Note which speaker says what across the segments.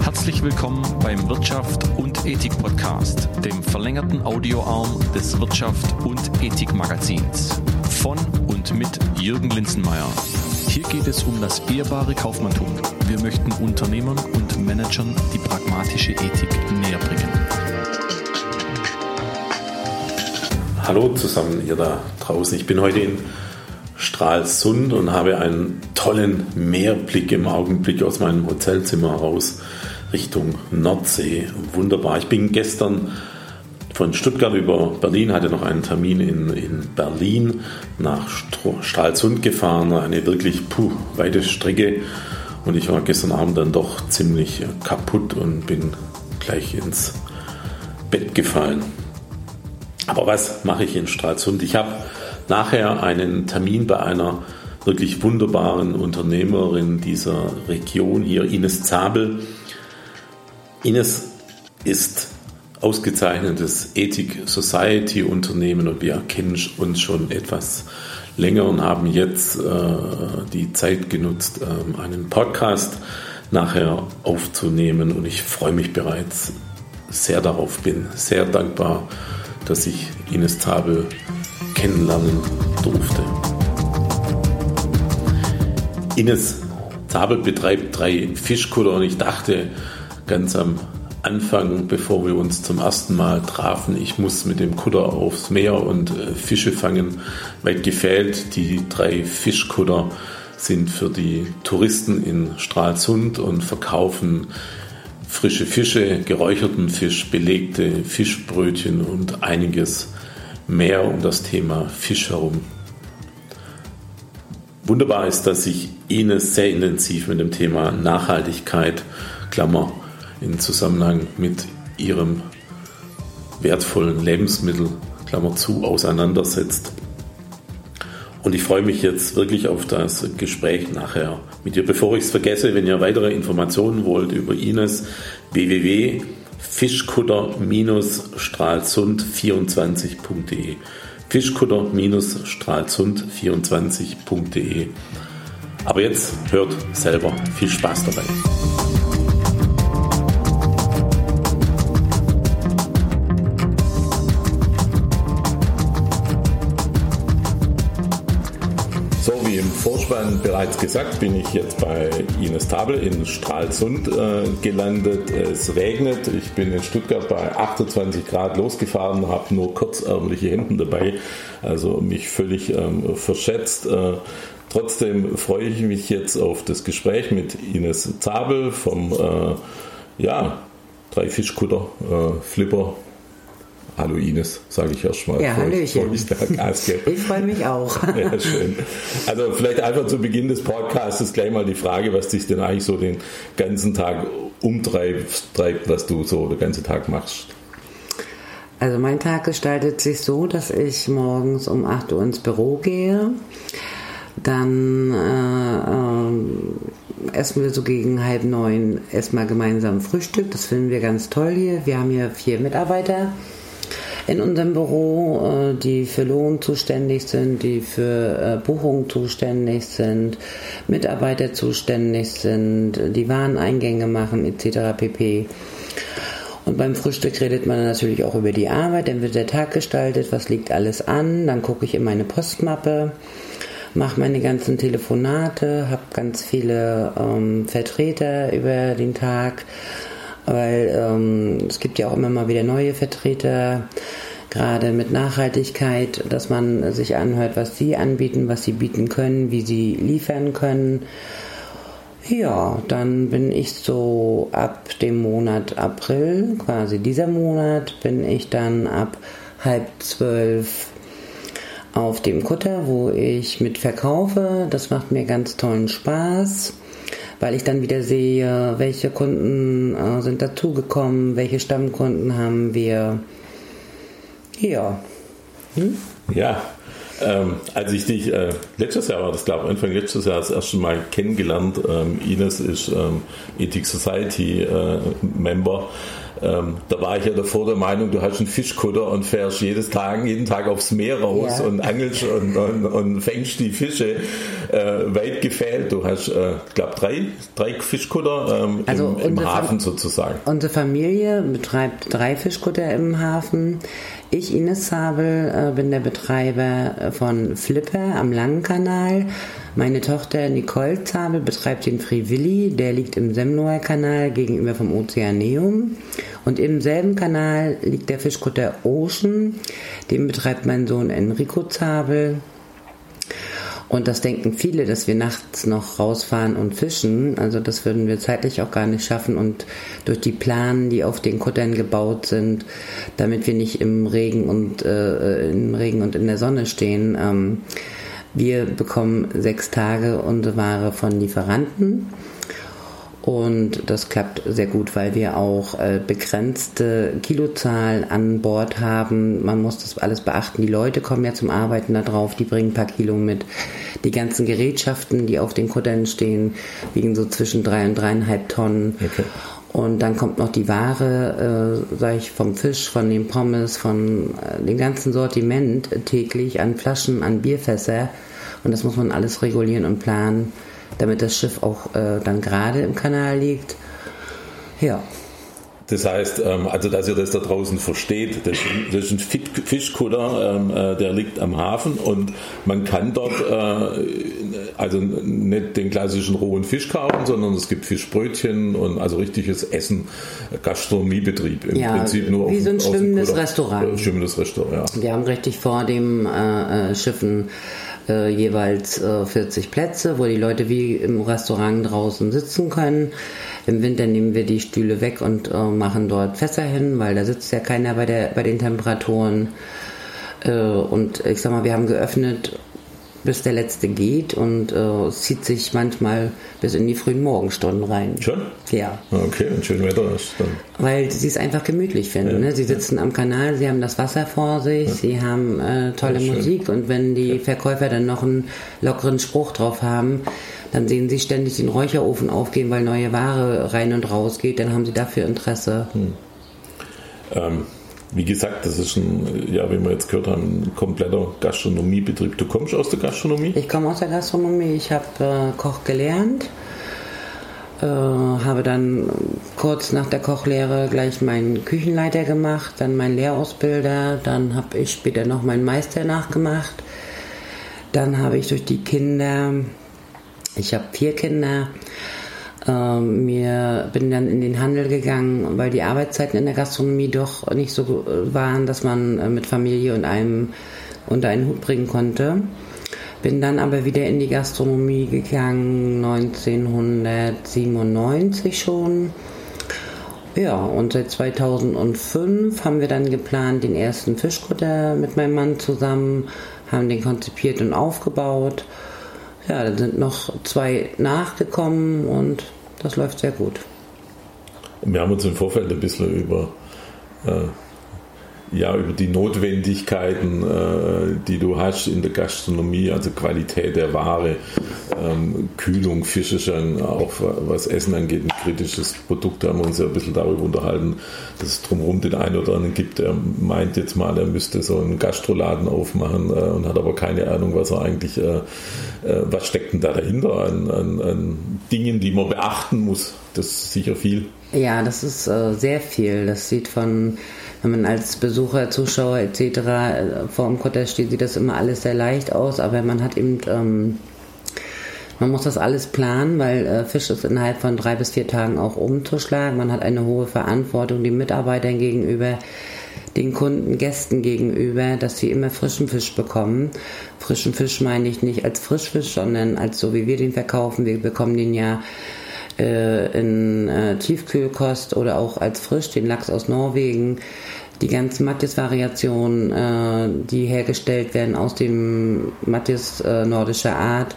Speaker 1: Herzlich willkommen beim Wirtschaft und Ethik Podcast, dem verlängerten Audioarm des Wirtschaft und Ethik Magazins. Von und mit Jürgen Linzenmeier. Hier geht es um das ehrbare Kaufmanntum. Wir möchten Unternehmern und Managern die pragmatische Ethik näher bringen.
Speaker 2: Hallo zusammen ihr da draußen. Ich bin heute in Stralsund und habe einen tollen Meerblick im Augenblick aus meinem Hotelzimmer raus Richtung Nordsee. Wunderbar. Ich bin gestern von Stuttgart über Berlin, hatte noch einen Termin in, in Berlin, nach Stralsund gefahren, eine wirklich puh, weite Strecke. Und ich war gestern Abend dann doch ziemlich kaputt und bin gleich ins Bett gefallen. Aber was mache ich in Stralsund? Ich habe nachher einen Termin bei einer wirklich wunderbaren Unternehmerin dieser Region hier, Ines Zabel. Ines ist ausgezeichnetes Ethik Society Unternehmen und wir kennen uns schon etwas länger und haben jetzt äh, die Zeit genutzt, äh, einen Podcast nachher aufzunehmen und ich freue mich bereits sehr darauf, bin sehr dankbar, dass ich Ines Zabel kennenlernen durfte. Ines Zabel betreibt drei Fischkutter und ich dachte ganz am Anfang, bevor wir uns zum ersten Mal trafen, ich muss mit dem Kutter aufs Meer und äh, Fische fangen. Weit gefehlt, die drei Fischkutter sind für die Touristen in Stralsund und verkaufen frische Fische, geräucherten Fisch, belegte Fischbrötchen und einiges mehr um das Thema Fisch herum. Wunderbar ist, dass sich Ines sehr intensiv mit dem Thema Nachhaltigkeit, Klammer, in Zusammenhang mit ihrem wertvollen Lebensmittel, Klammer zu, auseinandersetzt. Und ich freue mich jetzt wirklich auf das Gespräch nachher mit ihr. Bevor ich es vergesse, wenn ihr weitere Informationen wollt über Ines, www.fischkutter-stralsund24.de Fischkutter-stralsund24.de Aber jetzt hört selber. Viel Spaß dabei. Vorspann bereits gesagt, bin ich jetzt bei Ines Tabel in Stralsund äh, gelandet. Es regnet. Ich bin in Stuttgart bei 28 Grad losgefahren, habe nur kurzärmliche Hemden dabei, also mich völlig ähm, verschätzt. Äh, trotzdem freue ich mich jetzt auf das Gespräch mit Ines Zabel vom äh, ja, drei Fischkutter, äh, Flipper Hallo Ines, sage ich erstmal.
Speaker 3: Ja, Hallöchen. Ich, ich freue mich auch.
Speaker 2: Ja, schön. Also vielleicht einfach zu Beginn des Podcasts gleich mal die Frage, was dich denn eigentlich so den ganzen Tag umtreibt, treibt, was du so den ganzen Tag machst.
Speaker 3: Also mein Tag gestaltet sich so, dass ich morgens um 8 Uhr ins Büro gehe. Dann äh, äh, essen wir so gegen halb neun erstmal gemeinsam Frühstück. Das finden wir ganz toll hier. Wir haben hier vier Mitarbeiter in unserem Büro, äh, die für Lohn zuständig sind, die für äh, Buchungen zuständig sind, Mitarbeiter zuständig sind, die Wareneingänge machen etc. pp. Und beim Frühstück redet man natürlich auch über die Arbeit, dann wird der Tag gestaltet, was liegt alles an, dann gucke ich in meine Postmappe, mache meine ganzen Telefonate, habe ganz viele ähm, Vertreter über den Tag, weil ähm, es gibt ja auch immer mal wieder neue Vertreter, gerade mit Nachhaltigkeit, dass man sich anhört, was sie anbieten, was sie bieten können, wie sie liefern können. Ja, dann bin ich so ab dem Monat April, quasi dieser Monat, bin ich dann ab halb zwölf auf dem Kutter, wo ich mit verkaufe. Das macht mir ganz tollen Spaß weil ich dann wieder sehe, welche Kunden äh, sind dazugekommen, welche Stammkunden haben wir. Ja.
Speaker 2: Hm? Ja, ähm, als ich dich, äh, letztes Jahr war das, glaube ich, Anfang letztes Jahr das erste Mal kennengelernt. Ähm, Ines ist ähm, Ethic Society äh, Member. Ähm, da war ich ja davor der Meinung, du hast einen Fischkutter und fährst jedes Tag, jeden Tag aufs Meer raus ja. und angelst und, und, und, fängst die Fische. Äh, weit gefehlt. Du hast, äh, ich glaube, drei, drei Fischkutter ähm, also im, im Hafen sozusagen.
Speaker 3: Unsere Familie betreibt drei Fischkutter im Hafen. Ich, Ines Zabel, äh, bin der Betreiber von Flipper am Langen Kanal. Meine Tochter Nicole Zabel betreibt den Free Willy, der liegt im Semnoer Kanal gegenüber vom Ozeaneum. Und im selben Kanal liegt der Fischkutter Ocean, den betreibt mein Sohn Enrico Zabel. Und das denken viele, dass wir nachts noch rausfahren und fischen. Also das würden wir zeitlich auch gar nicht schaffen. Und durch die Planen, die auf den Kuttern gebaut sind, damit wir nicht im Regen und äh, im Regen und in der Sonne stehen, ähm, wir bekommen sechs Tage unsere Ware von Lieferanten und das klappt sehr gut, weil wir auch äh, begrenzte Kilozahl an Bord haben. Man muss das alles beachten. Die Leute kommen ja zum Arbeiten da drauf, die bringen ein paar Kilo mit. Die ganzen Gerätschaften, die auf den Kuttern stehen, wiegen so zwischen drei und dreieinhalb Tonnen. Okay. Und dann kommt noch die Ware, äh, sag ich, vom Fisch, von den Pommes, von äh, dem ganzen Sortiment täglich an Flaschen, an Bierfässer. Und das muss man alles regulieren und planen damit das Schiff auch äh, dann gerade im Kanal liegt. Ja.
Speaker 2: Das heißt, ähm, also dass ihr das da draußen versteht, das ist ein, Fischkutter, ähm, äh, der liegt am Hafen und man kann dort äh, also nicht den klassischen rohen Fisch kaufen, sondern es gibt Fischbrötchen und also richtiges Essen, Gastronomiebetrieb im
Speaker 3: ja, Prinzip nur
Speaker 2: wie
Speaker 3: auf, so ein schwimmendes Restaurant.
Speaker 2: Schwimmendes Restaurant.
Speaker 3: Ja. Wir haben richtig vor dem äh, Schiffen äh, jeweils äh, 40 Plätze, wo die Leute wie im Restaurant draußen sitzen können. Im Winter nehmen wir die Stühle weg und äh, machen dort Fässer hin, weil da sitzt ja keiner bei, der, bei den Temperaturen. Äh, und ich sag mal, wir haben geöffnet bis der letzte geht und äh, zieht sich manchmal bis in die frühen Morgenstunden rein.
Speaker 2: Schon?
Speaker 3: Ja.
Speaker 2: Okay, und schön Wetter ist dann.
Speaker 3: Weil sie es einfach gemütlich finden. Ja, ne? Sie sitzen ja. am Kanal, sie haben das Wasser vor sich, ja. sie haben äh, tolle Musik und wenn die Verkäufer dann noch einen lockeren Spruch drauf haben, dann sehen sie ständig den Räucherofen aufgehen, weil neue Ware rein und raus geht, dann haben sie dafür Interesse. Hm.
Speaker 2: Ähm wie gesagt, das ist ein, ja, wie wir jetzt gehört haben, ein kompletter Gastronomiebetrieb. Du kommst aus der Gastronomie?
Speaker 3: Ich komme aus der Gastronomie. Ich habe äh, Koch gelernt, äh, habe dann kurz nach der Kochlehre gleich meinen Küchenleiter gemacht, dann meinen Lehrausbilder, dann habe ich später noch meinen Meister nachgemacht. Dann habe ich durch die Kinder, ich habe vier Kinder, ähm, mir bin dann in den Handel gegangen, weil die Arbeitszeiten in der Gastronomie doch nicht so waren, dass man äh, mit Familie und einem unter einen Hut bringen konnte. Bin dann aber wieder in die Gastronomie gegangen, 1997 schon. Ja, und seit 2005 haben wir dann geplant, den ersten Fischkutter mit meinem Mann zusammen, haben den konzipiert und aufgebaut. Ja, da sind noch zwei nachgekommen und das läuft sehr gut.
Speaker 2: Wir haben uns im Vorfeld ein bisschen über äh, ja, über die Notwendigkeiten, äh, die du hast in der Gastronomie, also Qualität der Ware, ähm, Kühlung, Fische schon, auch was Essen angeht, ein kritisches Produkt, da haben wir uns ja ein bisschen darüber unterhalten, dass es drumherum den einen oder anderen gibt, der meint jetzt mal, er müsste so einen Gastroladen aufmachen äh, und hat aber keine Ahnung, was er eigentlich, äh, äh was steckt denn da dahinter an, an, an Dingen, die man beachten muss. Das ist sicher viel.
Speaker 3: Ja, das ist äh, sehr viel. Das sieht von wenn man als Besucher, Zuschauer etc. Äh, vor dem Kutter steht, sieht das immer alles sehr leicht aus, aber man hat eben, ähm, man muss das alles planen, weil äh, Fisch ist innerhalb von drei bis vier Tagen auch umzuschlagen. Man hat eine hohe Verantwortung den Mitarbeitern gegenüber, den Kunden, Gästen gegenüber, dass sie immer frischen Fisch bekommen. Frischen Fisch meine ich nicht als Frischfisch, sondern als so wie wir den verkaufen. Wir bekommen den ja äh, in äh, Tiefkühlkost oder auch als frisch, den Lachs aus Norwegen. Die ganzen Mattis-Variationen, äh, die hergestellt werden aus dem Mattis äh, nordischer Art,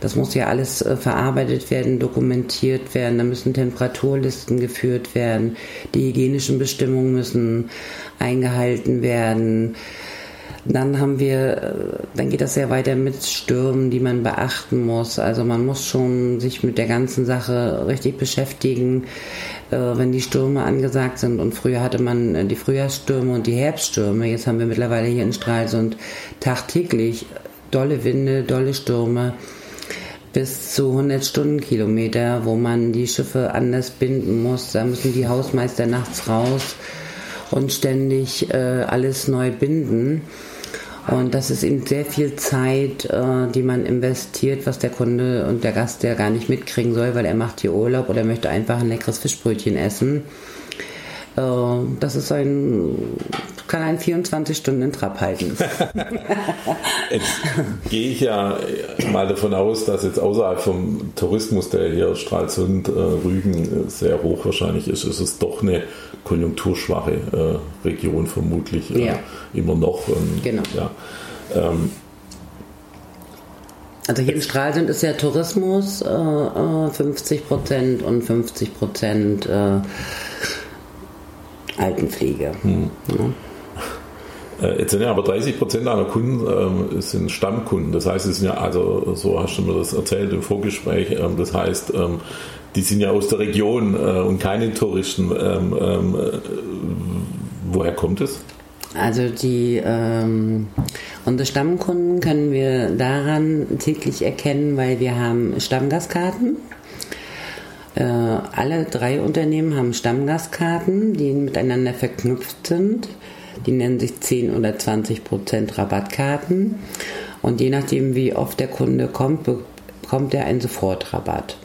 Speaker 3: das muss ja alles äh, verarbeitet werden, dokumentiert werden, da müssen Temperaturlisten geführt werden, die hygienischen Bestimmungen müssen eingehalten werden. Dann haben wir, äh, dann geht das sehr weiter mit Stürmen, die man beachten muss. Also man muss schon sich mit der ganzen Sache richtig beschäftigen, äh, wenn die Stürme angesagt sind. Und früher hatte man äh, die Frühjahrsstürme und die Herbststürme. Jetzt haben wir mittlerweile hier in Stralsund tagtäglich dolle Winde, dolle Stürme bis zu 100 Stundenkilometer, wo man die Schiffe anders binden muss. Da müssen die Hausmeister nachts raus und ständig äh, alles neu binden. Und das ist eben sehr viel Zeit, äh, die man investiert, was der Kunde und der Gast ja gar nicht mitkriegen soll, weil er macht hier Urlaub oder möchte einfach ein leckeres Fischbrötchen essen. Äh, das ist ein, kann einen 24 Stunden in Trab halten.
Speaker 2: jetzt gehe ich ja mal davon aus, dass jetzt außerhalb vom Tourismus, der hier Stralsund, äh, Rügen sehr hoch wahrscheinlich ist, ist es doch eine konjunkturschwache äh, Region vermutlich ja. immer noch.
Speaker 3: Genau.
Speaker 2: Ja, ähm,
Speaker 3: also hier in Stralsund ist ja Tourismus äh, 50 Prozent und 50 Prozent äh, Altenpflege. Hm.
Speaker 2: Ja. Äh, jetzt sind ja aber 30 Prozent deiner Kunden ähm, sind Stammkunden. Das heißt, es sind ja, also so hast du mir das erzählt im Vorgespräch, ähm, das heißt, ähm, die sind ja aus der Region äh, und keine Touristen. Ähm, ähm, äh, woher kommt es?
Speaker 3: Also die ähm, unsere Stammkunden können wir daran täglich erkennen, weil wir haben Stammgastkarten. Äh, alle drei Unternehmen haben Stammgastkarten, die miteinander verknüpft sind. Die nennen sich 10 oder 20 Prozent Rabattkarten. Und je nachdem, wie oft der Kunde kommt, bekommt er einen Sofortrabatt.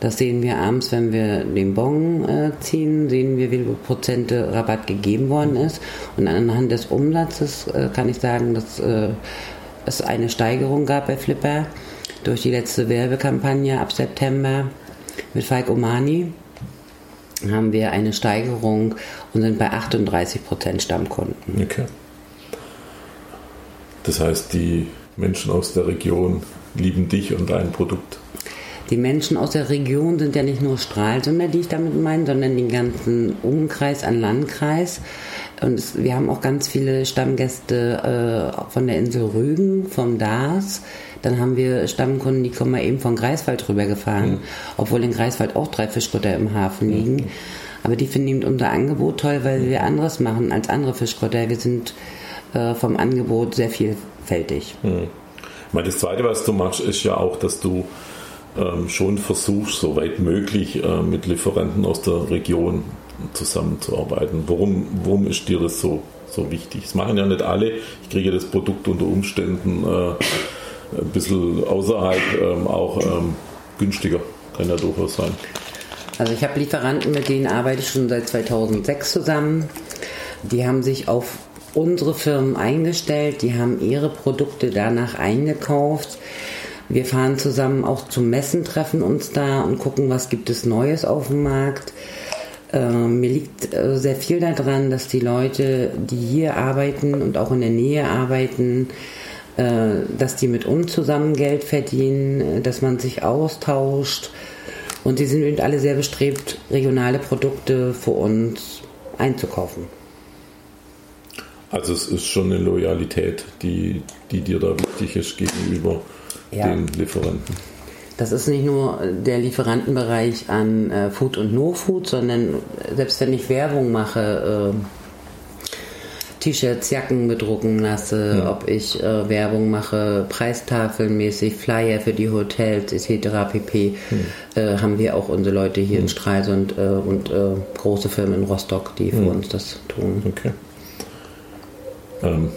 Speaker 3: Das sehen wir abends, wenn wir den Bon äh, ziehen, sehen wir, wie viel Prozente Rabatt gegeben worden ist. Und anhand des Umsatzes äh, kann ich sagen, dass äh, es eine Steigerung gab bei Flipper durch die letzte Werbekampagne ab September mit Falk Omani haben wir eine Steigerung und sind bei 38 Prozent Stammkunden.
Speaker 2: Okay. Das heißt, die Menschen aus der Region lieben dich und dein Produkt.
Speaker 3: Die Menschen aus der Region sind ja nicht nur Stralsunder, die ich damit meine, sondern den ganzen Umkreis an Landkreis. Und es, wir haben auch ganz viele Stammgäste äh, von der Insel Rügen, vom DAS, dann haben wir Stammkunden, die kommen mal eben von Greifswald rübergefahren, mhm. obwohl in Greifswald auch drei Fischkutter im Hafen liegen. Mhm. Aber die finden eben unser Angebot toll, weil wir anderes machen als andere Fischkutter. Wir sind äh, vom Angebot sehr vielfältig.
Speaker 2: Mhm. Das Zweite, was du machst, ist ja auch, dass du ähm, schon versuchst, soweit möglich äh, mit Lieferanten aus der Region zusammenzuarbeiten. Warum, warum ist dir das so, so wichtig? Das machen ja nicht alle. Ich kriege das Produkt unter Umständen äh, ein bisschen außerhalb ähm, auch ähm, günstiger. Kann ja durchaus sein.
Speaker 3: Also ich habe Lieferanten, mit denen arbeite ich schon seit 2006 zusammen. Die haben sich auf unsere Firmen eingestellt, die haben ihre Produkte danach eingekauft. Wir fahren zusammen auch zum Messen, treffen uns da und gucken, was gibt es Neues auf dem Markt. Äh, mir liegt äh, sehr viel daran, dass die Leute, die hier arbeiten und auch in der Nähe arbeiten, äh, dass die mit uns zusammen Geld verdienen, äh, dass man sich austauscht. Und sie sind eben alle sehr bestrebt, regionale Produkte für uns einzukaufen.
Speaker 2: Also es ist schon eine Loyalität, die, die dir da wichtig ist gegenüber ja. den Lieferanten.
Speaker 3: Das ist nicht nur der Lieferantenbereich an äh, Food und No-Food, sondern selbst wenn ich Werbung mache, äh, T-Shirts, Jacken bedrucken lasse, ja. ob ich äh, Werbung mache, Preistafelmäßig, Flyer für die Hotels etc. pp. Hm. Äh, haben wir auch unsere Leute hier hm. in Stralsund äh, und äh, große Firmen in Rostock, die für hm. uns das tun.
Speaker 2: Okay. Ähm,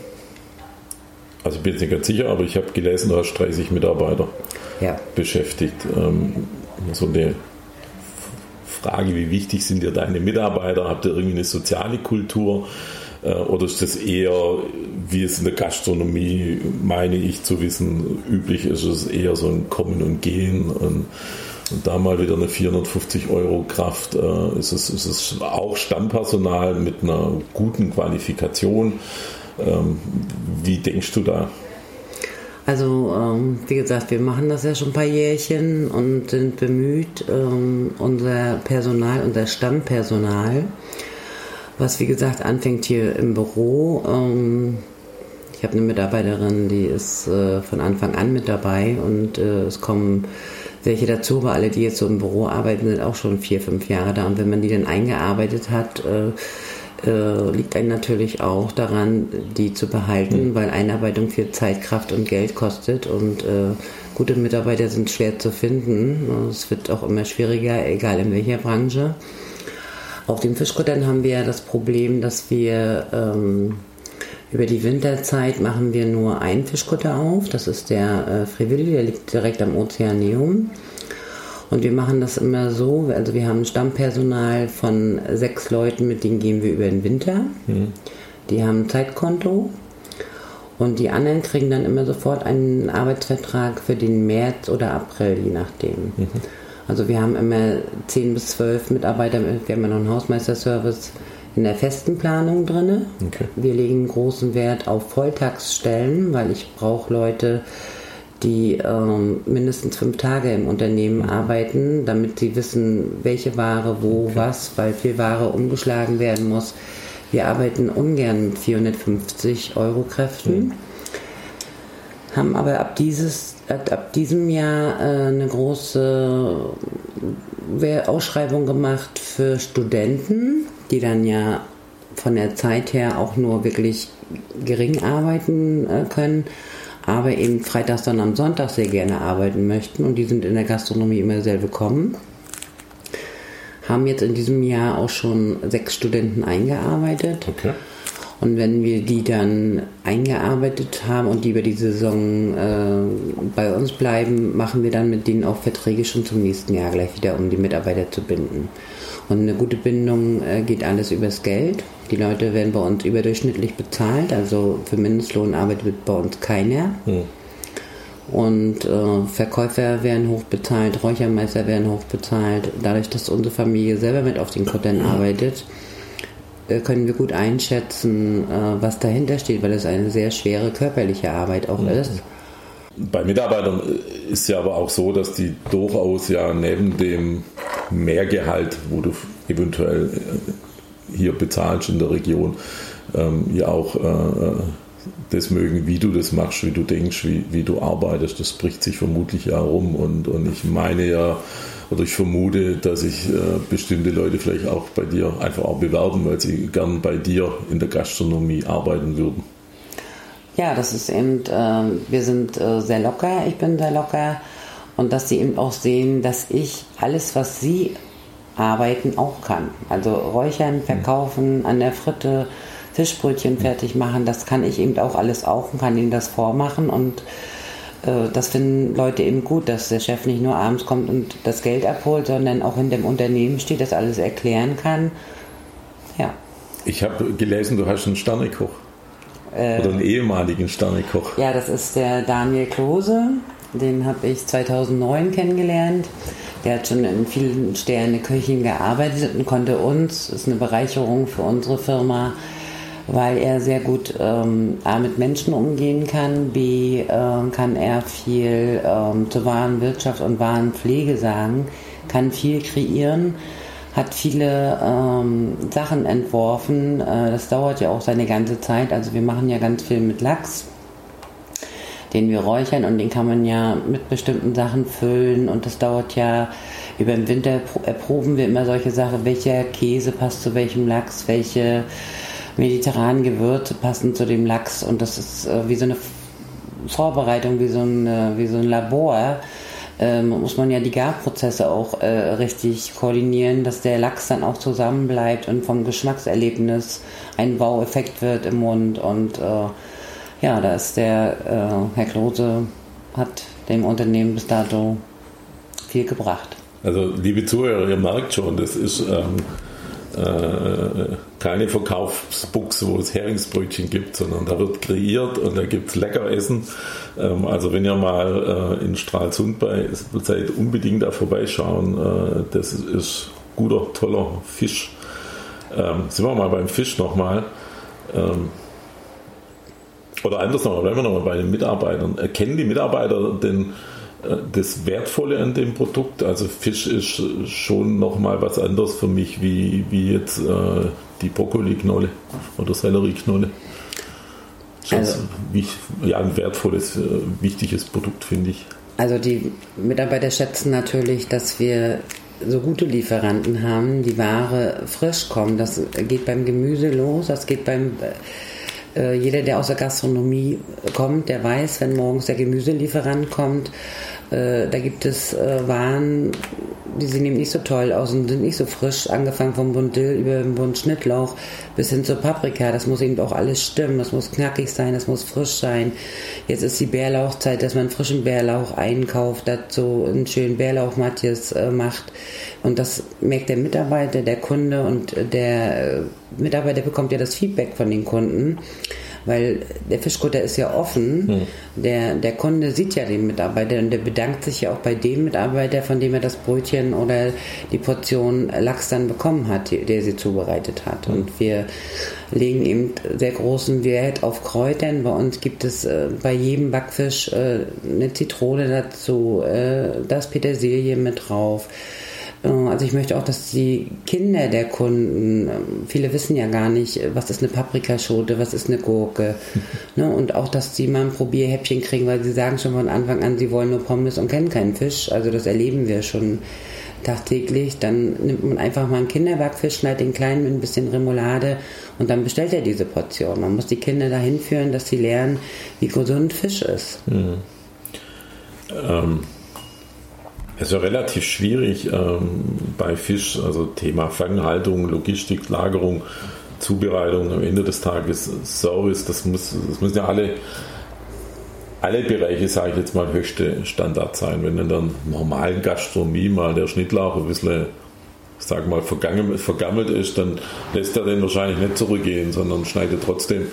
Speaker 2: also ich bin jetzt nicht ganz sicher, aber ich habe gelesen, du hast 30 Mitarbeiter
Speaker 3: ja.
Speaker 2: beschäftigt. Ähm, so eine Frage, wie wichtig sind dir deine Mitarbeiter? Habt ihr irgendwie eine soziale Kultur? Äh, oder ist das eher, wie es in der Gastronomie, meine ich zu wissen, üblich ist, es eher so ein Kommen und Gehen und, und da mal wieder eine 450 Euro Kraft. Äh, ist, es, ist es auch Stammpersonal mit einer guten Qualifikation? Ähm, wie denkst du da?
Speaker 3: Also, ähm, wie gesagt, wir machen das ja schon ein paar Jährchen und sind bemüht, ähm, unser Personal, unser Stammpersonal was wie gesagt anfängt hier im Büro. Ähm, Ich habe eine Mitarbeiterin, die ist äh, von Anfang an mit dabei und äh, es kommen welche dazu, aber alle, die jetzt so im Büro arbeiten, sind auch schon vier, fünf Jahre da. Und wenn man die dann eingearbeitet hat, äh, äh, liegt einem natürlich auch daran, die zu behalten, mhm. weil Einarbeitung viel Zeit, Kraft und Geld kostet und äh, gute Mitarbeiter sind schwer zu finden. Es wird auch immer schwieriger, egal in welcher Branche. Auf den Fischkuttern haben wir ja das Problem, dass wir ähm, über die Winterzeit machen wir nur einen Fischkutter auf. Das ist der äh, Frivilli, der liegt direkt am Ozeaneum. Und wir machen das immer so, also wir haben ein Stammpersonal von sechs Leuten, mit denen gehen wir über den Winter. Mhm. Die haben ein Zeitkonto. Und die anderen kriegen dann immer sofort einen Arbeitsvertrag für den März oder April, je nachdem. Mhm. Also wir haben immer zehn bis zwölf Mitarbeiter, wir haben ja noch einen Hausmeisterservice in der festen Planung drin. Okay. Wir legen großen Wert auf Volltagsstellen, weil ich brauche Leute, die ähm, mindestens fünf Tage im Unternehmen arbeiten, damit sie wissen, welche Ware, wo, okay. was, weil viel Ware umgeschlagen werden muss. Wir arbeiten ungern mit 450 Euro Kräften, mhm. haben aber ab, dieses, ab diesem Jahr äh, eine große Ausschreibung gemacht für Studenten, die dann ja von der Zeit her auch nur wirklich gering arbeiten äh, können aber eben freitags, dann am Sonntag sehr gerne arbeiten möchten und die sind in der Gastronomie immer sehr willkommen. Haben jetzt in diesem Jahr auch schon sechs Studenten eingearbeitet. Okay. Und wenn wir die dann eingearbeitet haben und die über die Saison äh, bei uns bleiben, machen wir dann mit denen auch Verträge schon zum nächsten Jahr gleich wieder, um die Mitarbeiter zu binden. Und eine gute Bindung äh, geht alles übers Geld. Die Leute werden bei uns überdurchschnittlich bezahlt, also für Mindestlohn arbeitet bei uns keiner. Hm. Und äh, Verkäufer werden hochbezahlt, Räuchermeister werden hochbezahlt. Dadurch, dass unsere Familie selber mit auf den Kuttern arbeitet, äh, können wir gut einschätzen, äh, was dahinter steht, weil es eine sehr schwere körperliche Arbeit auch mhm. ist.
Speaker 2: Bei Mitarbeitern ist ja aber auch so, dass die durchaus ja neben dem Mehrgehalt, wo du eventuell äh, hier bezahlst in der Region, ähm, ja auch äh, das mögen, wie du das machst, wie du denkst, wie, wie du arbeitest. Das spricht sich vermutlich ja rum. Und, und ich meine ja, oder ich vermute, dass sich äh, bestimmte Leute vielleicht auch bei dir einfach auch bewerben, weil sie gern bei dir in der Gastronomie arbeiten würden.
Speaker 3: Ja, das ist eben, äh, wir sind äh, sehr locker, ich bin sehr locker und dass sie eben auch sehen, dass ich alles, was sie arbeiten, auch kann. Also räuchern, verkaufen, an der Fritte, Fischbrötchen fertig machen, das kann ich eben auch alles auch und kann ihnen das vormachen und äh, das finden Leute eben gut, dass der Chef nicht nur abends kommt und das Geld abholt, sondern auch in dem Unternehmen steht, das alles erklären kann. Ja.
Speaker 2: Ich habe gelesen, du hast einen Sternekoch. Äh, Oder einen ehemaligen Sternekoch.
Speaker 3: Ja, das ist der Daniel Klose. Den habe ich 2009 kennengelernt. Der hat schon in vielen Sterne-Köchen gearbeitet und konnte uns, ist eine Bereicherung für unsere Firma, weil er sehr gut ähm, A, mit Menschen umgehen kann, B, äh, kann er viel ähm, zur Warenwirtschaft und Warenpflege sagen, kann viel kreieren, hat viele ähm, Sachen entworfen. Äh, das dauert ja auch seine ganze Zeit. Also wir machen ja ganz viel mit Lachs den wir räuchern und den kann man ja mit bestimmten Sachen füllen und das dauert ja über den Winter erproben wir immer solche Sachen, welcher Käse passt zu welchem Lachs, welche mediterranen Gewürze passen zu dem Lachs und das ist äh, wie so eine Vorbereitung, wie so ein, äh, wie so ein Labor. Ähm, muss man ja die Garprozesse auch äh, richtig koordinieren, dass der Lachs dann auch zusammenbleibt und vom Geschmackserlebnis ein Baueffekt wird im Mund und äh, ja, da ist der äh, Herr Klose hat dem Unternehmen bis dato viel gebracht.
Speaker 2: Also liebe Zuhörer, ihr merkt schon, das ist ähm, äh, keine Verkaufsbuchse, wo es Heringsbrötchen gibt, sondern da wird kreiert und da gibt es Leckeressen. Ähm, also wenn ihr mal äh, in Stralsund bei seid, unbedingt da vorbeischauen. Äh, das ist guter, toller Fisch. Ähm, sind wir mal beim Fisch nochmal. Ähm, oder anders nochmal, bleiben wir nochmal bei den Mitarbeitern. Erkennen die Mitarbeiter denn äh, das Wertvolle an dem Produkt? Also Fisch ist schon nochmal was anderes für mich, wie, wie jetzt äh, die Brokkoli-Knolle oder Sellerie-Knolle. Also, ja, ein wertvolles, äh, wichtiges Produkt, finde ich.
Speaker 3: Also die Mitarbeiter schätzen natürlich, dass wir so gute Lieferanten haben, die Ware frisch kommen. Das geht beim Gemüse los, das geht beim äh, jeder, der aus der Gastronomie kommt, der weiß, wenn morgens der Gemüselieferant kommt, äh, da gibt es äh, Waren, die sehen eben nicht so toll aus und sind nicht so frisch, angefangen vom Bund Dill über den Bund Schnittlauch bis hin zur Paprika. Das muss eben auch alles stimmen, das muss knackig sein, das muss frisch sein. Jetzt ist die Bärlauchzeit, dass man frischen Bärlauch einkauft, dazu einen schönen Bärlauch-Matjes macht. Und das merkt der Mitarbeiter, der Kunde und der Mitarbeiter bekommt ja das Feedback von den Kunden weil der Fischkutter ist ja offen. Hm. Der, der Kunde sieht ja den Mitarbeiter und der bedankt sich ja auch bei dem Mitarbeiter, von dem er das Brötchen oder die Portion Lachs dann bekommen hat, der sie zubereitet hat. Hm. Und wir legen eben sehr großen Wert auf Kräutern. Bei uns gibt es äh, bei jedem Backfisch äh, eine Zitrone dazu, äh, das Petersilie mit drauf also ich möchte auch, dass die Kinder der Kunden, ähm, viele wissen ja gar nicht, äh, was ist eine Paprikaschote, was ist eine Gurke. ne? Und auch, dass sie mal ein Probierhäppchen kriegen, weil sie sagen schon von Anfang an, sie wollen nur Pommes und kennen keinen Fisch. Also das erleben wir schon tagtäglich. Dann nimmt man einfach mal einen Kinderbackfisch, schneidet den kleinen mit ein bisschen Remoulade und dann bestellt er diese Portion. Man muss die Kinder dahin führen, dass sie lernen, wie gesund Fisch ist. Mhm.
Speaker 2: Ähm es ist ja relativ schwierig ähm, bei Fisch, also Thema Fanghaltung, Logistik, Lagerung, Zubereitung, am Ende des Tages Service, das, muss, das müssen ja alle, alle Bereiche, sage ich jetzt mal, höchste Standard sein. Wenn in der normalen Gastronomie mal der Schnittlauch ein bisschen sag mal, vergammelt ist, dann lässt er den wahrscheinlich nicht zurückgehen, sondern schneidet trotzdem.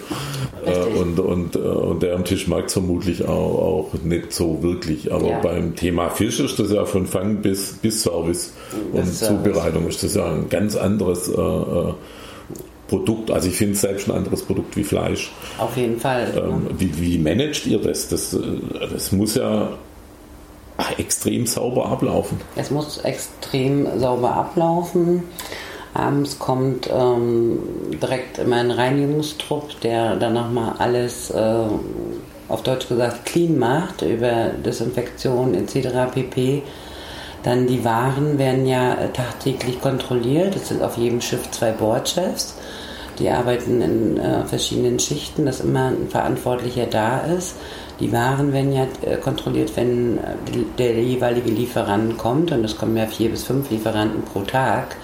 Speaker 2: Äh, und, und, äh, und der am Tisch mag es vermutlich auch, auch nicht so wirklich. Aber ja. beim Thema Fisch ist das ja von Fang bis, bis Service und das Zubereitung ist das ja ein ganz anderes äh, äh Produkt. Also ich finde es selbst ein anderes Produkt wie Fleisch.
Speaker 3: Auf jeden Fall.
Speaker 2: Ähm, wie, wie managt ihr das? das? Das muss ja extrem sauber ablaufen.
Speaker 3: Es muss extrem sauber ablaufen. Abends kommt ähm, direkt immer ein Reinigungstrupp, der dann nochmal alles, äh, auf Deutsch gesagt, clean macht über Desinfektion etc. pp. Dann die Waren werden ja äh, tagtäglich kontrolliert. Es sind auf jedem Schiff zwei Bordchefs. Die arbeiten in äh, verschiedenen Schichten, dass immer ein Verantwortlicher da ist. Die Waren werden ja äh, kontrolliert, wenn äh, der jeweilige Lieferant kommt und es kommen ja vier bis fünf Lieferanten pro Tag.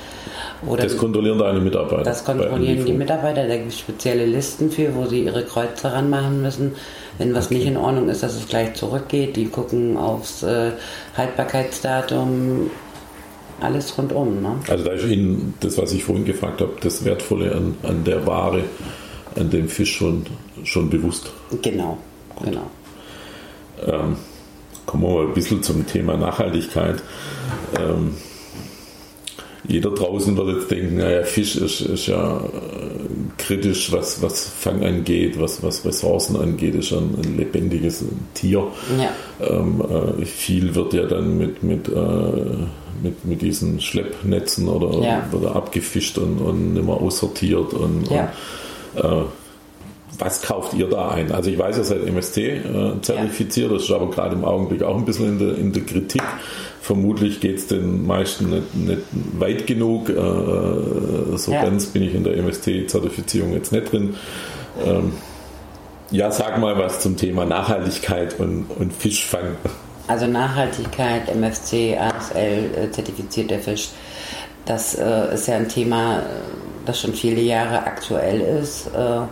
Speaker 2: Oder das kontrollieren deine Mitarbeiter.
Speaker 3: Das kontrollieren die Mitarbeiter. Da gibt es spezielle Listen für, wo sie ihre Kreuze ranmachen müssen. Wenn was okay. nicht in Ordnung ist, dass es gleich zurückgeht. Die gucken aufs äh, Haltbarkeitsdatum, alles rundum. Ne?
Speaker 2: Also da ist Ihnen das, was ich vorhin gefragt habe, das Wertvolle an, an der Ware, an dem Fisch schon, schon bewusst.
Speaker 3: Genau, genau.
Speaker 2: Ähm, kommen wir mal ein bisschen zum Thema Nachhaltigkeit. Ähm, jeder draußen wird jetzt denken, naja, Fisch ist, ist ja äh, kritisch, was, was Fang angeht, was, was Ressourcen angeht, ist ein, ein lebendiges Tier. Ja. Ähm, äh, viel wird ja dann mit, mit, äh, mit, mit diesen Schleppnetzen oder, ja. oder abgefischt und, und nicht mehr aussortiert und, ja. und äh, was kauft ihr da ein? Also ich weiß, ihr seid MST äh, zertifiziert, ja. das ist aber gerade im Augenblick auch ein bisschen in der, in der Kritik. Vermutlich geht es den meisten nicht, nicht weit genug. Äh, so ja. ganz bin ich in der MST-Zertifizierung jetzt nicht drin. Ähm, ja, sag mal was zum Thema Nachhaltigkeit und, und Fischfang.
Speaker 3: Also Nachhaltigkeit, MFC, ASL, äh, zertifizierter Fisch, das äh, ist ja ein Thema, das schon viele Jahre aktuell ist. Äh,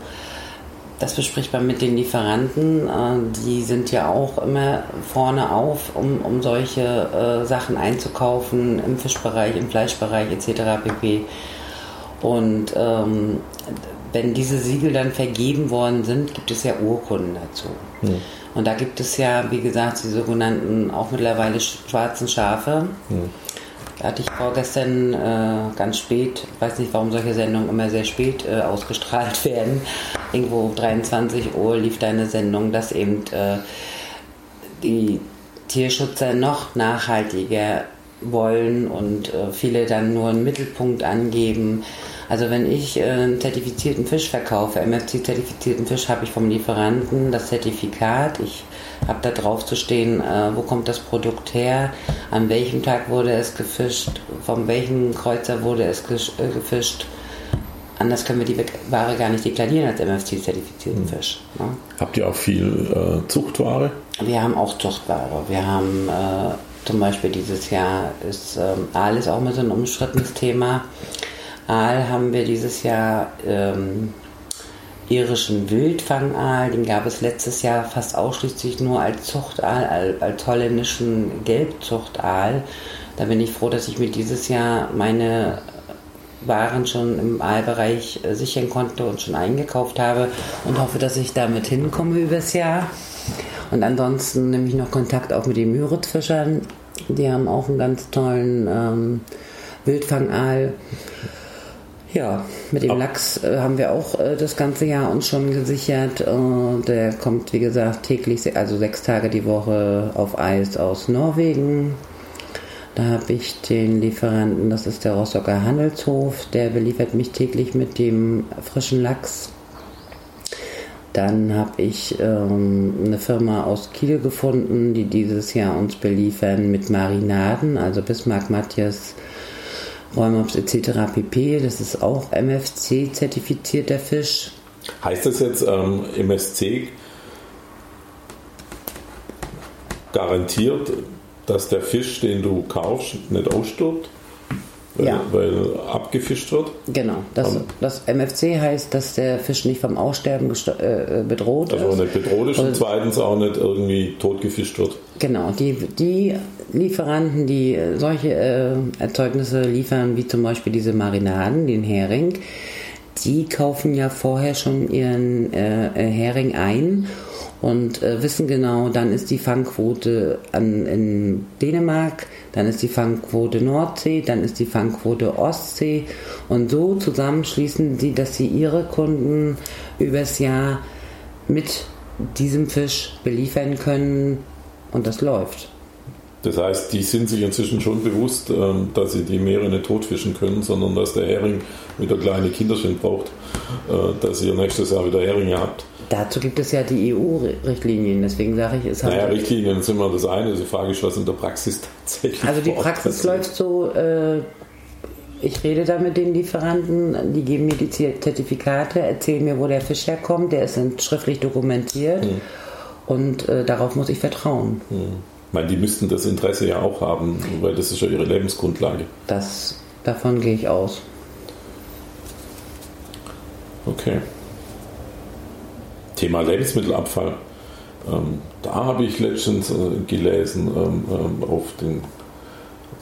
Speaker 3: das bespricht man mit den Lieferanten. Äh, die sind ja auch immer vorne auf, um, um solche äh, Sachen einzukaufen im Fischbereich, im Fleischbereich etc. pp. Und ähm, wenn diese Siegel dann vergeben worden sind, gibt es ja Urkunden dazu. Mhm. Und da gibt es ja, wie gesagt, die sogenannten auch mittlerweile schwarzen Schafe. Mhm. Da hatte ich vorgestern äh, ganz spät, weiß nicht, warum solche Sendungen immer sehr spät äh, ausgestrahlt werden. Irgendwo um 23 Uhr lief da eine Sendung, dass eben äh, die Tierschützer noch nachhaltiger wollen und äh, viele dann nur einen Mittelpunkt angeben. Also wenn ich äh, einen zertifizierten Fisch verkaufe, MFC-zertifizierten Fisch, habe ich vom Lieferanten das Zertifikat. Ich habe da drauf zu stehen, äh, wo kommt das Produkt her, an welchem Tag wurde es gefischt, von welchem Kreuzer wurde es äh, gefischt. Anders können wir die Ware gar nicht deklarieren als MFC-zertifizierten Fisch. Ne?
Speaker 2: Habt ihr auch viel äh, Zuchtware?
Speaker 3: Wir haben auch Zuchtware. Wir haben äh, zum Beispiel dieses Jahr ist ähm, Aal ist auch mal so ein umstrittenes Thema. Aal haben wir dieses Jahr ähm, irischen Wildfangaal, den gab es letztes Jahr fast ausschließlich nur als Zuchtaal, als holländischen Gelbzuchtaal. Da bin ich froh, dass ich mir dieses Jahr meine waren schon im Aalbereich äh, sichern konnte und schon eingekauft habe und hoffe, dass ich damit hinkomme übers Jahr. Und ansonsten nehme ich noch Kontakt auch mit den Müritzfischern. Die haben auch einen ganz tollen ähm, Wildfangaal. Ja, mit dem Lachs äh, haben wir auch äh, das ganze Jahr uns schon gesichert. Äh, der kommt, wie gesagt, täglich, also sechs Tage die Woche auf Eis aus Norwegen. Da habe ich den Lieferanten, das ist der Rostocker Handelshof, der beliefert mich täglich mit dem frischen Lachs. Dann habe ich ähm, eine Firma aus Kiel gefunden, die dieses Jahr uns beliefern mit Marinaden, also Bismarck, Matthias, Räumops etc. pp. Das ist auch MFC-zertifizierter Fisch.
Speaker 2: Heißt das jetzt ähm, MSC garantiert dass der Fisch, den du kaufst, nicht ausstirbt? Weil, ja. weil abgefischt wird?
Speaker 3: Genau. Das, das, MFC heißt, dass der Fisch nicht vom Aussterben äh, bedroht
Speaker 2: also ist. Also nicht bedroht ist und zweitens auch nicht irgendwie totgefischt wird.
Speaker 3: Genau. Die, die Lieferanten, die solche äh, Erzeugnisse liefern, wie zum Beispiel diese Marinaden, den Hering, die kaufen ja vorher schon ihren äh, äh Hering ein und äh, wissen genau, dann ist die Fangquote an, in Dänemark, dann ist die Fangquote Nordsee, dann ist die Fangquote Ostsee und so zusammenschließen sie, dass sie ihre Kunden übers Jahr mit diesem Fisch beliefern können und das läuft.
Speaker 2: Das heißt, die sind sich inzwischen schon bewusst, ähm, dass sie die Meere nicht totfischen können, sondern dass der Hering wieder kleine Kinderchen braucht, äh, dass ihr nächstes Jahr wieder Heringe habt.
Speaker 3: Dazu gibt es ja die EU-Richtlinien, deswegen sage ich, es
Speaker 2: hat. Naja, Richtlinien sind immer das eine, die Frage ist, was in der Praxis tatsächlich
Speaker 3: Also die Praxis läuft so, äh, ich rede da mit den Lieferanten, die geben mir die Zertifikate, erzählen mir, wo der Fisch herkommt, der ist schriftlich dokumentiert hm. und äh, darauf muss ich vertrauen. Hm.
Speaker 2: Ich meine, die müssten das Interesse ja auch haben, weil das ist ja ihre Lebensgrundlage.
Speaker 3: Das, davon gehe ich aus.
Speaker 2: Okay. Thema Lebensmittelabfall. Ähm, da habe ich letztens äh, gelesen, ähm, ähm, auf den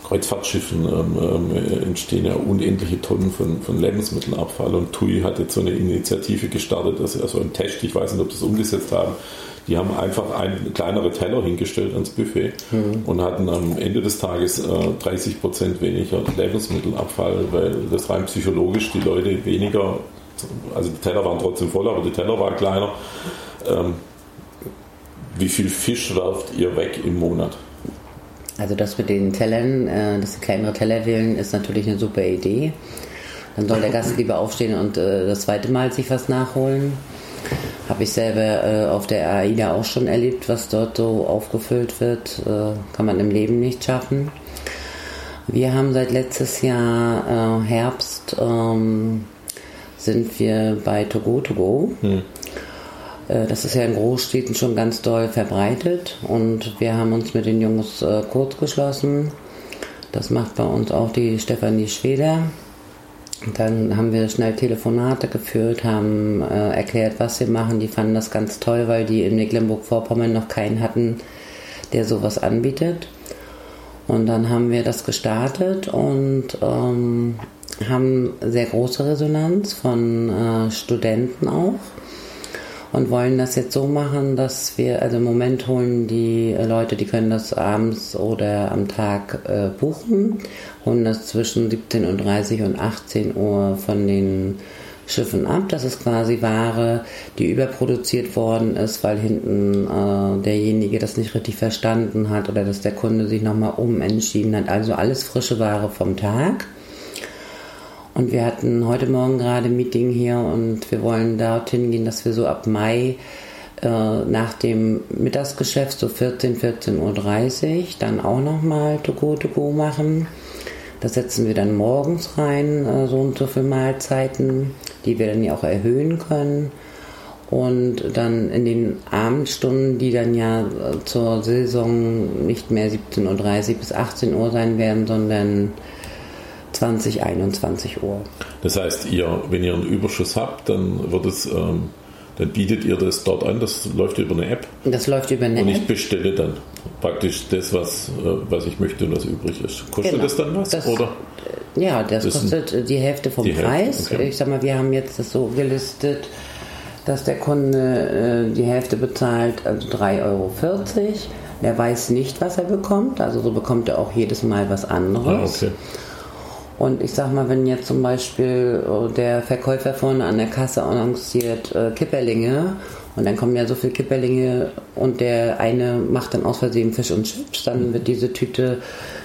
Speaker 2: Kreuzfahrtschiffen ähm, ähm, entstehen ja unendliche Tonnen von, von, Lebensmittelabfall und TUI hat jetzt so eine Initiative gestartet, dass sie also ein Test, ich weiß nicht, ob sie das umgesetzt haben, die haben einfach ein, kleinere Teller hingestellt ans Buffet mhm. und hatten am Ende des Tages äh, 30 Prozent weniger Lebensmittelabfall, weil das rein psychologisch die Leute weniger also die Teller waren trotzdem voll, aber die Teller waren kleiner. Ähm, wie viel Fisch werft ihr weg im Monat?
Speaker 3: Also das mit den Tellern, äh, dass sie kleinere Teller wählen, ist natürlich eine super Idee. Dann soll der Gast lieber aufstehen und äh, das zweite Mal sich was nachholen. Habe ich selber äh, auf der AIDA auch schon erlebt, was dort so aufgefüllt wird. Äh, kann man im Leben nicht schaffen. Wir haben seit letztes Jahr äh, Herbst ähm, sind wir bei Togo Togo. Hm. Äh, das ist ja in Großstädten schon ganz doll verbreitet und wir haben uns mit den Jungs äh, kurz geschlossen. Das macht bei uns auch die Stefanie Schweder. Dann haben wir schnell Telefonate geführt, haben äh, erklärt, was wir machen. Die fanden das ganz toll, weil die in Mecklenburg-Vorpommern noch keinen hatten, der sowas anbietet. Und dann haben wir das gestartet und ähm, haben sehr große Resonanz von äh, Studenten auch und wollen das jetzt so machen, dass wir, also im Moment holen die Leute, die können das abends oder am Tag äh, buchen, holen das zwischen 17.30 Uhr und 18 Uhr von den Schiffen ab. Das ist quasi Ware, die überproduziert worden ist, weil hinten äh, derjenige das nicht richtig verstanden hat oder dass der Kunde sich nochmal umentschieden hat. Also alles frische Ware vom Tag. Und wir hatten heute Morgen gerade ein Meeting hier und wir wollen dorthin gehen, dass wir so ab Mai äh, nach dem Mittagsgeschäft, so 14, 14.30 Uhr, dann auch nochmal To Go To Go machen. Das setzen wir dann morgens rein, äh, so und so viele Mahlzeiten, die wir dann ja auch erhöhen können. Und dann in den Abendstunden, die dann ja äh, zur Saison nicht mehr 17.30 Uhr bis 18 Uhr sein werden, sondern 20, 21 Uhr.
Speaker 2: Das heißt, ihr, wenn ihr einen Überschuss habt, dann wird es ähm, dann bietet ihr das dort an, das läuft über eine App.
Speaker 3: Das läuft über eine
Speaker 2: App.
Speaker 3: Und
Speaker 2: ich bestelle dann praktisch das, was, äh, was ich möchte und was übrig ist. Kostet genau. das dann was?
Speaker 3: Das,
Speaker 2: oder?
Speaker 3: Ja, das, das kostet die Hälfte vom die Preis. Hälfte, okay. Ich sag mal, wir haben jetzt das so gelistet, dass der Kunde äh, die Hälfte bezahlt, also 3,40 Euro. Er weiß nicht, was er bekommt, also so bekommt er auch jedes Mal was anderes. Ah, okay. Und ich sag mal, wenn jetzt zum Beispiel äh, der Verkäufer vorne an der Kasse annonciert äh, Kipperlinge und dann kommen ja so viele Kipperlinge und der eine macht dann aus Versehen Fisch und Chips, dann wird diese Tüte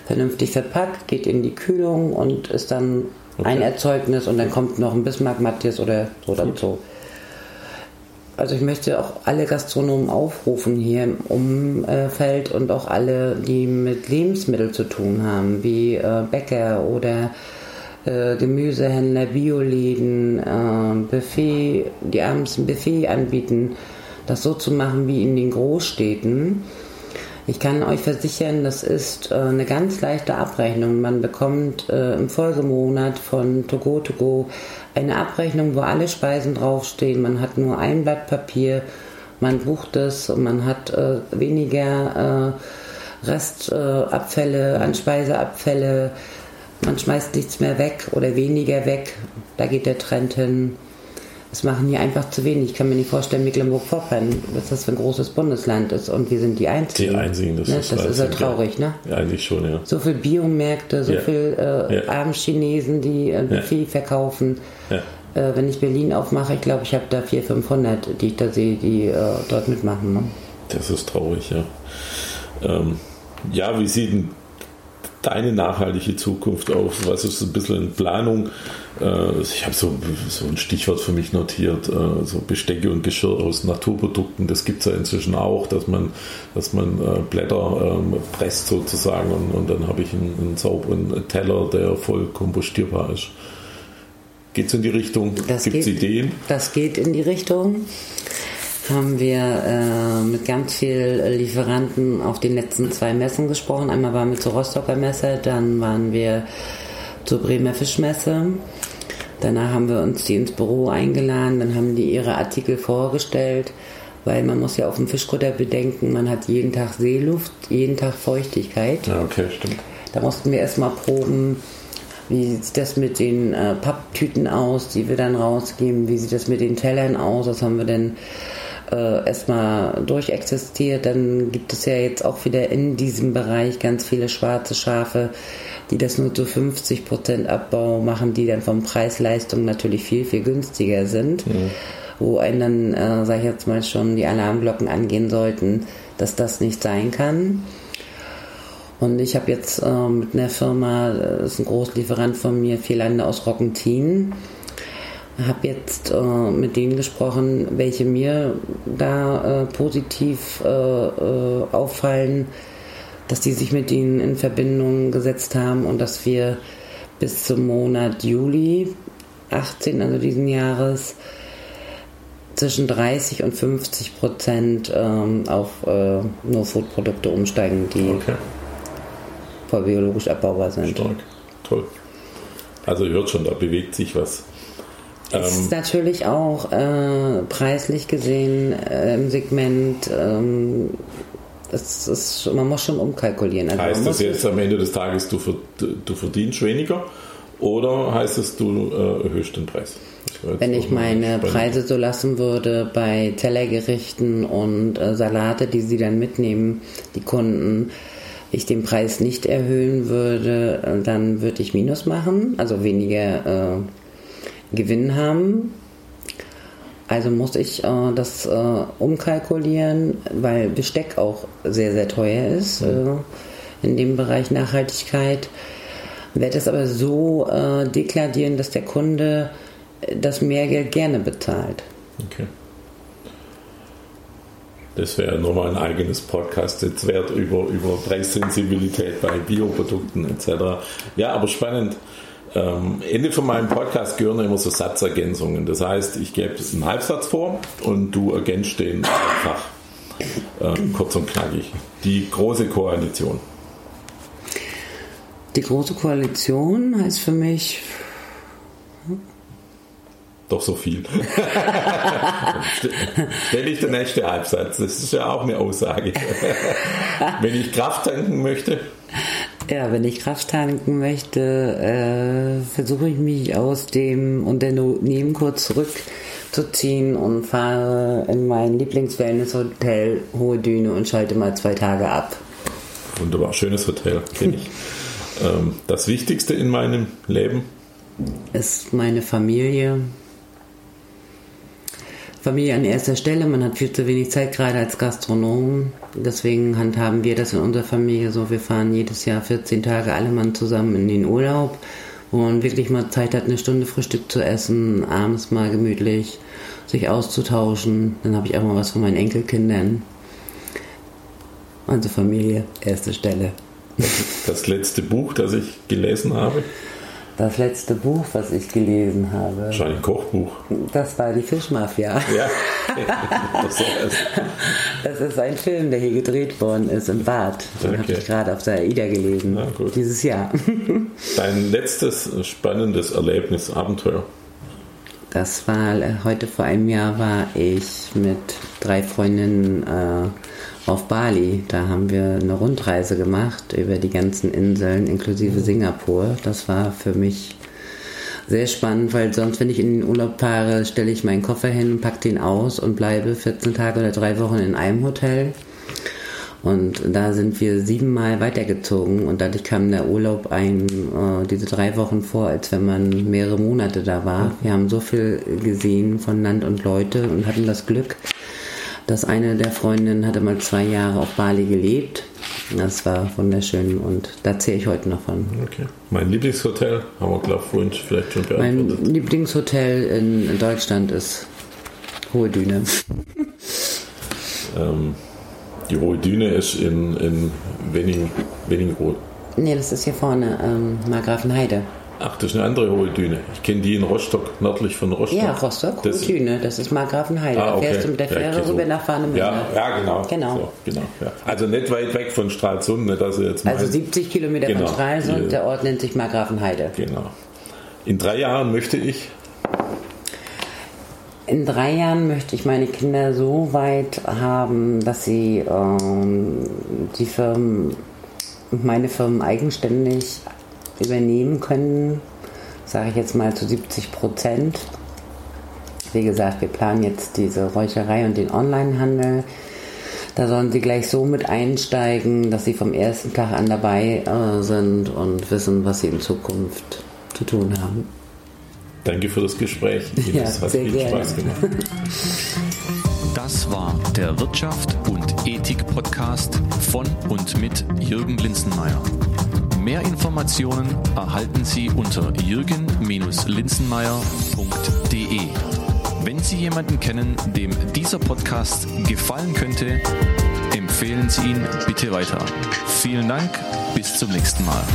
Speaker 3: vernünftig verpackt, geht in die Kühlung und ist dann okay. ein Erzeugnis und dann kommt noch ein Bismarck Matthias oder so dazu also ich möchte auch alle Gastronomen aufrufen hier im Umfeld und auch alle, die mit Lebensmitteln zu tun haben, wie äh, Bäcker oder äh, Gemüsehändler, Bioläden, äh, Buffet, die abends ein Buffet anbieten, das so zu machen wie in den Großstädten. Ich kann euch versichern, das ist eine ganz leichte Abrechnung. Man bekommt im Folgemonat von Togo Togo eine Abrechnung, wo alle Speisen draufstehen. Man hat nur ein Blatt Papier, man bucht es und man hat äh, weniger äh, Restabfälle an Speiseabfälle. Man schmeißt nichts mehr weg oder weniger weg. Da geht der Trend hin. Das machen hier einfach zu wenig. Ich kann mir nicht vorstellen, Mecklenburg-Vorpommern, was das für ein großes Bundesland ist und wir sind die Einzigen.
Speaker 2: Die Einzigen,
Speaker 3: das, ne? ist, das ist ja traurig, ne?
Speaker 2: Ja, eigentlich schon, ja.
Speaker 3: So viele Biomärkte, so ja. viele äh, ja. Abendchinesen, die äh, Buffet verkaufen. Äh, wenn ich Berlin aufmache, ich glaube, ich habe da 400, 500, die ich da sehe, die äh, dort mitmachen. Ne?
Speaker 2: Das ist traurig, ja. Ähm, ja, wie sieht denn deine nachhaltige Zukunft auf? Was ist ein bisschen in Planung? Äh, ich habe so, so ein Stichwort für mich notiert, äh, so Bestecke und Geschirr aus Naturprodukten. Das gibt es ja inzwischen auch, dass man, dass man äh, Blätter ähm, presst sozusagen und, und dann habe ich einen, einen sauberen Teller, der voll kompostierbar ist. Geht es in die Richtung? Gibt es Ideen?
Speaker 3: Das geht in die Richtung haben wir äh, mit ganz vielen Lieferanten auf den letzten zwei Messen gesprochen. Einmal waren wir zur Rostocker Messe, dann waren wir zur Bremer Fischmesse. Danach haben wir uns die ins Büro eingeladen, dann haben die ihre Artikel vorgestellt, weil man muss ja auf dem Fischkutter bedenken, man hat jeden Tag Seeluft, jeden Tag Feuchtigkeit.
Speaker 2: Ja, okay, stimmt.
Speaker 3: Da mussten wir erstmal proben, wie sieht das mit den äh, Papptüten aus, die wir dann rausgeben, wie sieht das mit den Tellern aus, was haben wir denn äh, erstmal durchexistiert. Dann gibt es ja jetzt auch wieder in diesem Bereich ganz viele schwarze Schafe, die das nur zu 50 Prozent Abbau machen, die dann vom Preis-Leistung natürlich viel, viel günstiger sind. Mhm. Wo einen dann, äh, sage ich jetzt mal schon, die Alarmglocken angehen sollten, dass das nicht sein kann. Und ich habe jetzt äh, mit einer Firma, das ist ein Großlieferant von mir, vier Lande aus Rockentin, habe jetzt äh, mit denen gesprochen, welche mir da äh, positiv äh, äh, auffallen, dass die sich mit ihnen in Verbindung gesetzt haben und dass wir bis zum Monat Juli 18, also diesen Jahres, zwischen 30 und 50 Prozent ähm, auf äh, nur Foodprodukte umsteigen, die okay. voll biologisch abbaubar sind.
Speaker 2: Stark, toll. Also ihr hört schon, da bewegt sich was.
Speaker 3: Ist ähm, natürlich auch äh, preislich gesehen äh, im Segment, ähm, das ist, man muss schon umkalkulieren.
Speaker 2: Also heißt das jetzt am Ende des Tages, du, du verdienst weniger oder heißt es, du äh, erhöhst den Preis?
Speaker 3: Wenn ich meine Preise so lassen würde bei Tellergerichten und äh, Salate, die sie dann mitnehmen, die Kunden, ich den Preis nicht erhöhen würde, äh, dann würde ich Minus machen, also weniger äh, Gewinn haben. Also muss ich äh, das äh, umkalkulieren, weil Besteck auch sehr, sehr teuer ist äh, in dem Bereich Nachhaltigkeit. Werde es aber so äh, deklarieren, dass der Kunde das Mehrgeld gerne bezahlt.
Speaker 2: Okay. Das wäre nochmal ein eigenes Podcast jetzt wert über, über Preissensibilität bei Bioprodukten etc. Ja, aber spannend. Ähm, Ende von meinem Podcast gehören immer so Satzergänzungen. Das heißt, ich gebe einen Halbsatz vor und du ergänzt den einfach äh, kurz und knackig. Die große Koalition.
Speaker 3: Die große Koalition heißt für mich
Speaker 2: doch so viel. Stelle ich der nächste Halbsatz. Das ist ja auch eine Aussage. wenn ich Kraft tanken möchte.
Speaker 3: Ja, wenn ich Kraft tanken möchte, äh, versuche ich mich aus dem Unternehmen kurz zurückzuziehen und fahre in mein Lieblings-Wellness-Hotel Hohe Düne und schalte mal zwei Tage ab.
Speaker 2: Wunderbar, schönes Hotel, kenne ich. ähm, das Wichtigste in meinem Leben?
Speaker 3: Ist meine Familie, Familie an erster Stelle. Man hat viel zu wenig Zeit, gerade als Gastronom. Deswegen handhaben wir das in unserer Familie so. Wir fahren jedes Jahr 14 Tage alle Mann zusammen in den Urlaub, wo man wirklich mal Zeit hat, eine Stunde Frühstück zu essen, abends mal gemütlich sich auszutauschen. Dann habe ich auch mal was von meinen Enkelkindern. Unsere Familie, erste Stelle.
Speaker 2: Das letzte Buch, das ich gelesen habe?
Speaker 3: Das letzte Buch, was ich gelesen habe.
Speaker 2: Wahrscheinlich ein Kochbuch.
Speaker 3: Das war die Fischmafia. Ja. das ist ein Film, der hier gedreht worden ist im Bad. Den okay. habe ich gerade auf der AIDA gelesen. Dieses Jahr.
Speaker 2: Dein letztes spannendes Erlebnis, Abenteuer?
Speaker 3: Das war äh, heute vor einem Jahr war ich mit drei Freundinnen äh, auf Bali. Da haben wir eine Rundreise gemacht über die ganzen Inseln inklusive mhm. Singapur. Das war für mich sehr spannend, weil sonst, wenn ich in den Urlaub fahre, stelle ich meinen Koffer hin, packe den aus und bleibe 14 Tage oder drei Wochen in einem Hotel. Und da sind wir siebenmal weitergezogen und dadurch kam der Urlaub ein, äh, diese drei Wochen vor, als wenn man mehrere Monate da war. Wir haben so viel gesehen von Land und Leute und hatten das Glück, dass eine der Freundinnen hatte mal zwei Jahre auf Bali gelebt. Das war wunderschön und da zähle ich heute noch von.
Speaker 2: Okay. Mein Lieblingshotel, haben wir glaube vorhin vielleicht schon
Speaker 3: beantwortet. Mein Lieblingshotel in Deutschland ist Hohe Düne.
Speaker 2: ähm, die Hohe Düne ist in, in Wenning, Wenningrod.
Speaker 3: Nee, das ist hier vorne, ähm, Margrafenheide.
Speaker 2: Ach, das ist eine andere hohe Düne. Ich kenne die in Rostock, nördlich von Rostock.
Speaker 3: Ja, Rostock, hohe Düne, das ist Markgrafenheide. Ah, okay. Da fährst du mit der Fähre ja, rüber nach Warnemünde.
Speaker 2: Ja, ja, genau. genau. So, genau ja. Also nicht weit weg von Stralsund, nicht, dass jetzt
Speaker 3: Also 70 Kilometer genau. von Stralsund, der Ort nennt sich Markgrafenheide.
Speaker 2: Genau. In drei Jahren möchte ich
Speaker 3: in drei Jahren möchte ich meine Kinder so weit haben, dass sie ähm, die Firmen, meine Firmen eigenständig übernehmen können, sage ich jetzt mal zu 70 Prozent. Wie gesagt, wir planen jetzt diese Räucherei und den Onlinehandel. Da sollen sie gleich so mit einsteigen, dass sie vom ersten Tag an dabei äh, sind und wissen, was sie in Zukunft zu tun haben.
Speaker 2: Danke für das Gespräch. Ja,
Speaker 3: das hat viel gerne. Spaß gemacht.
Speaker 1: Das war der Wirtschaft und Ethik Podcast von und mit Jürgen Linzenmeier. Mehr Informationen erhalten Sie unter jürgen-linzenmeier.de. Wenn Sie jemanden kennen, dem dieser Podcast gefallen könnte, empfehlen Sie ihn bitte weiter. Vielen Dank, bis zum nächsten Mal.